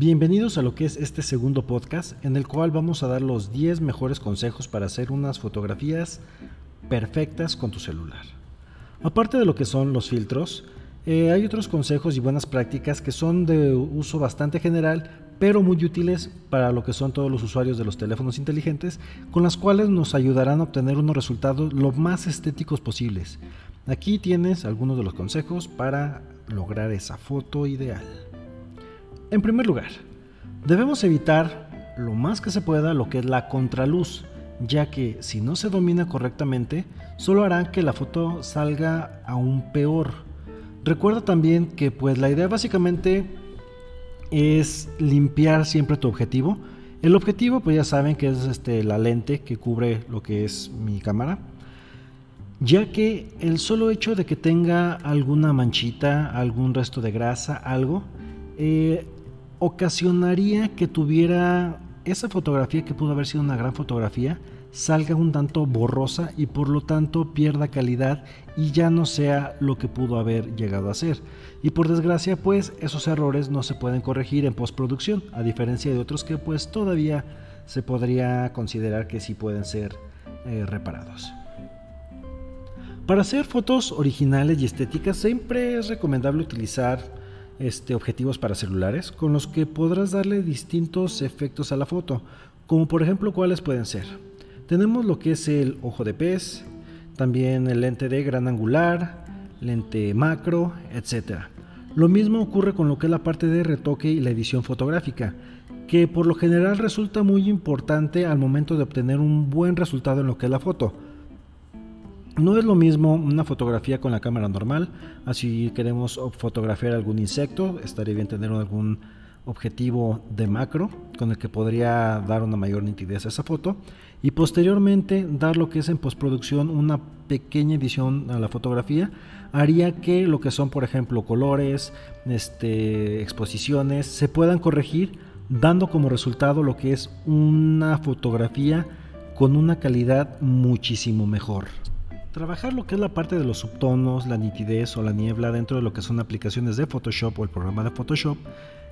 Bienvenidos a lo que es este segundo podcast en el cual vamos a dar los 10 mejores consejos para hacer unas fotografías perfectas con tu celular. Aparte de lo que son los filtros, eh, hay otros consejos y buenas prácticas que son de uso bastante general, pero muy útiles para lo que son todos los usuarios de los teléfonos inteligentes, con las cuales nos ayudarán a obtener unos resultados lo más estéticos posibles. Aquí tienes algunos de los consejos para lograr esa foto ideal. En primer lugar, debemos evitar lo más que se pueda lo que es la contraluz, ya que si no se domina correctamente, solo hará que la foto salga aún peor. Recuerda también que pues la idea básicamente es limpiar siempre tu objetivo. El objetivo pues ya saben que es este, la lente que cubre lo que es mi cámara. Ya que el solo hecho de que tenga alguna manchita, algún resto de grasa, algo, eh, ocasionaría que tuviera esa fotografía que pudo haber sido una gran fotografía salga un tanto borrosa y por lo tanto pierda calidad y ya no sea lo que pudo haber llegado a ser. Y por desgracia pues esos errores no se pueden corregir en postproducción, a diferencia de otros que pues todavía se podría considerar que sí pueden ser eh, reparados. Para hacer fotos originales y estéticas siempre es recomendable utilizar este, objetivos para celulares con los que podrás darle distintos efectos a la foto, como por ejemplo cuáles pueden ser. Tenemos lo que es el ojo de pez, también el lente de gran angular, lente macro, etc. Lo mismo ocurre con lo que es la parte de retoque y la edición fotográfica, que por lo general resulta muy importante al momento de obtener un buen resultado en lo que es la foto no es lo mismo una fotografía con la cámara normal, así queremos fotografiar algún insecto, estaría bien tener algún objetivo de macro con el que podría dar una mayor nitidez a esa foto y posteriormente dar lo que es en postproducción una pequeña edición a la fotografía haría que lo que son por ejemplo colores, este, exposiciones se puedan corregir dando como resultado lo que es una fotografía con una calidad muchísimo mejor. Trabajar lo que es la parte de los subtonos, la nitidez o la niebla dentro de lo que son aplicaciones de Photoshop o el programa de Photoshop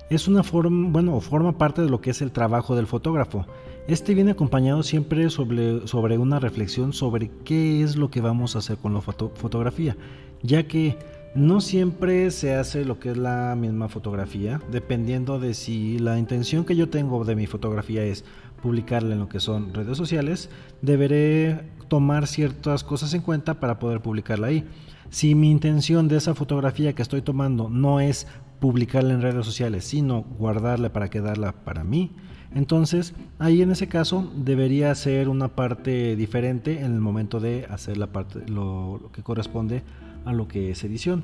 es una forma, bueno, forma parte de lo que es el trabajo del fotógrafo. Este viene acompañado siempre sobre, sobre una reflexión sobre qué es lo que vamos a hacer con la fotografía, ya que no siempre se hace lo que es la misma fotografía, dependiendo de si la intención que yo tengo de mi fotografía es publicarla en lo que son redes sociales, deberé tomar ciertas cosas en cuenta para poder publicarla ahí. Si mi intención de esa fotografía que estoy tomando no es publicarla en redes sociales, sino guardarla para quedarla para mí, entonces ahí en ese caso debería ser una parte diferente en el momento de hacer la parte lo, que corresponde lo que es edición.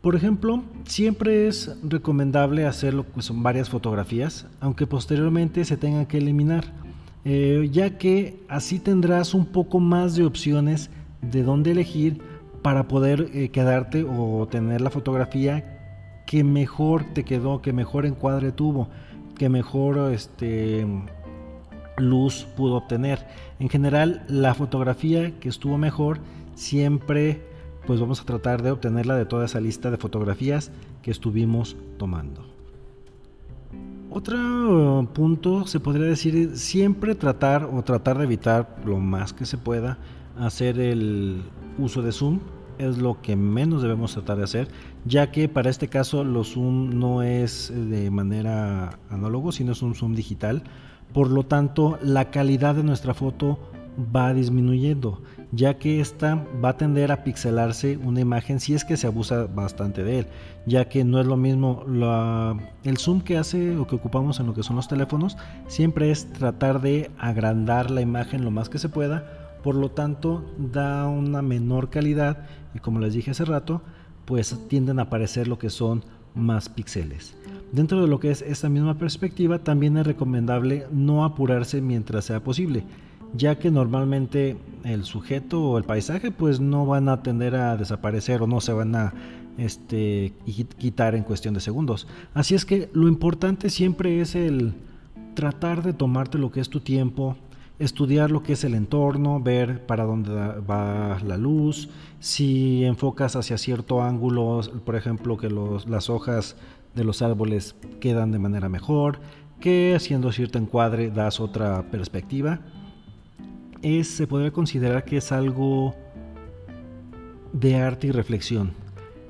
Por ejemplo, siempre es recomendable hacerlo que son varias fotografías, aunque posteriormente se tengan que eliminar, eh, ya que así tendrás un poco más de opciones de dónde elegir para poder eh, quedarte o tener la fotografía que mejor te quedó, que mejor encuadre tuvo, que mejor este, luz pudo obtener. En general, la fotografía que estuvo mejor siempre pues vamos a tratar de obtenerla de toda esa lista de fotografías que estuvimos tomando. Otro punto se podría decir siempre tratar o tratar de evitar lo más que se pueda hacer el uso de zoom es lo que menos debemos tratar de hacer, ya que para este caso los zoom no es de manera análogo, sino es un zoom digital. Por lo tanto, la calidad de nuestra foto va disminuyendo, ya que esta va a tender a pixelarse una imagen si es que se abusa bastante de él, ya que no es lo mismo el zoom que hace o que ocupamos en lo que son los teléfonos, siempre es tratar de agrandar la imagen lo más que se pueda, por lo tanto da una menor calidad y como les dije hace rato, pues tienden a aparecer lo que son más píxeles. Dentro de lo que es esta misma perspectiva, también es recomendable no apurarse mientras sea posible ya que normalmente el sujeto o el paisaje pues no van a tender a desaparecer o no se van a este, quitar en cuestión de segundos. Así es que lo importante siempre es el tratar de tomarte lo que es tu tiempo, estudiar lo que es el entorno, ver para dónde va la luz, si enfocas hacia cierto ángulo, por ejemplo, que las hojas de los árboles quedan de manera mejor, que haciendo cierto encuadre das otra perspectiva. Es, se podría considerar que es algo de arte y reflexión.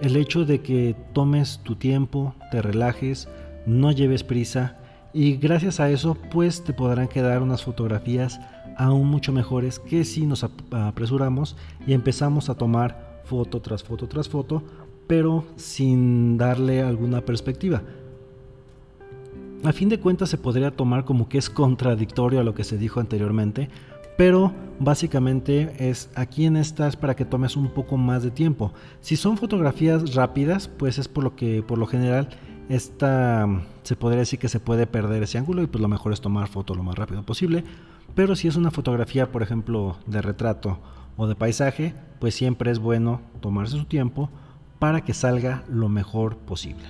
El hecho de que tomes tu tiempo, te relajes, no lleves prisa y gracias a eso pues te podrán quedar unas fotografías aún mucho mejores que si nos apresuramos y empezamos a tomar foto tras foto tras foto pero sin darle alguna perspectiva. A fin de cuentas se podría tomar como que es contradictorio a lo que se dijo anteriormente, pero básicamente es aquí en estas para que tomes un poco más de tiempo. Si son fotografías rápidas, pues es por lo que por lo general esta se podría decir que se puede perder ese ángulo y pues lo mejor es tomar foto lo más rápido posible. Pero si es una fotografía, por ejemplo, de retrato o de paisaje, pues siempre es bueno tomarse su tiempo para que salga lo mejor posible.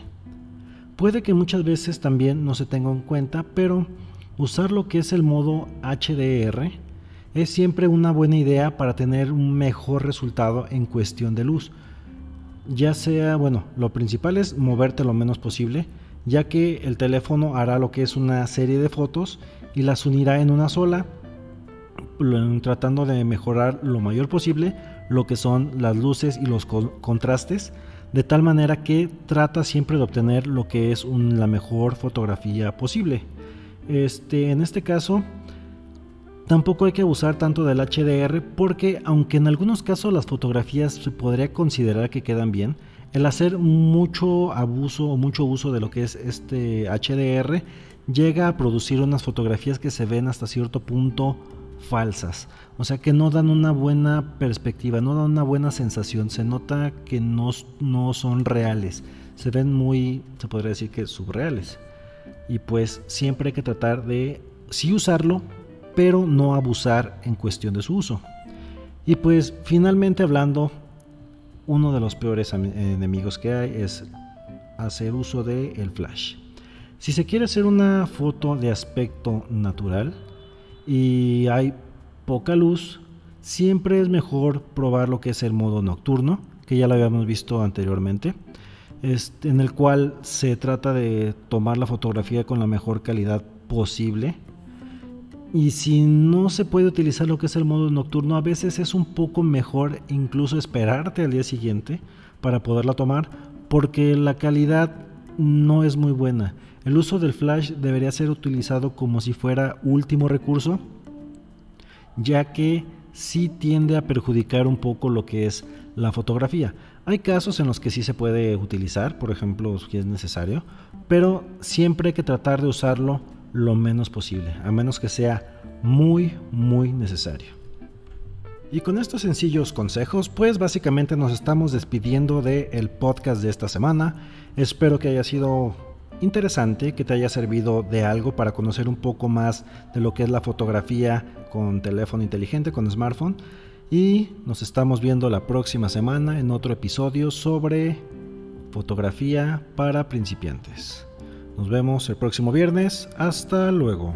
Puede que muchas veces también no se tenga en cuenta, pero usar lo que es el modo HDR es siempre una buena idea para tener un mejor resultado en cuestión de luz. Ya sea, bueno, lo principal es moverte lo menos posible, ya que el teléfono hará lo que es una serie de fotos y las unirá en una sola, tratando de mejorar lo mayor posible lo que son las luces y los contrastes, de tal manera que trata siempre de obtener lo que es la mejor fotografía posible. Este, en este caso, tampoco hay que abusar tanto del HDR porque aunque en algunos casos las fotografías se podría considerar que quedan bien, el hacer mucho abuso o mucho uso de lo que es este HDR llega a producir unas fotografías que se ven hasta cierto punto falsas. O sea que no dan una buena perspectiva, no dan una buena sensación. Se nota que no, no son reales. Se ven muy, se podría decir que subreales. Y pues siempre hay que tratar de sí usarlo, pero no abusar en cuestión de su uso. Y pues finalmente hablando, uno de los peores enemigos que hay es hacer uso del el flash. Si se quiere hacer una foto de aspecto natural, y hay poca luz, siempre es mejor probar lo que es el modo nocturno, que ya lo habíamos visto anteriormente, este, en el cual se trata de tomar la fotografía con la mejor calidad posible. Y si no se puede utilizar lo que es el modo nocturno, a veces es un poco mejor incluso esperarte al día siguiente para poderla tomar, porque la calidad no es muy buena. El uso del flash debería ser utilizado como si fuera último recurso, ya que sí tiende a perjudicar un poco lo que es la fotografía. Hay casos en los que sí se puede utilizar, por ejemplo, si es necesario, pero siempre hay que tratar de usarlo lo menos posible, a menos que sea muy, muy necesario. Y con estos sencillos consejos, pues básicamente nos estamos despidiendo del podcast de esta semana. Espero que haya sido interesante, que te haya servido de algo para conocer un poco más de lo que es la fotografía con teléfono inteligente, con smartphone. Y nos estamos viendo la próxima semana en otro episodio sobre fotografía para principiantes. Nos vemos el próximo viernes. Hasta luego.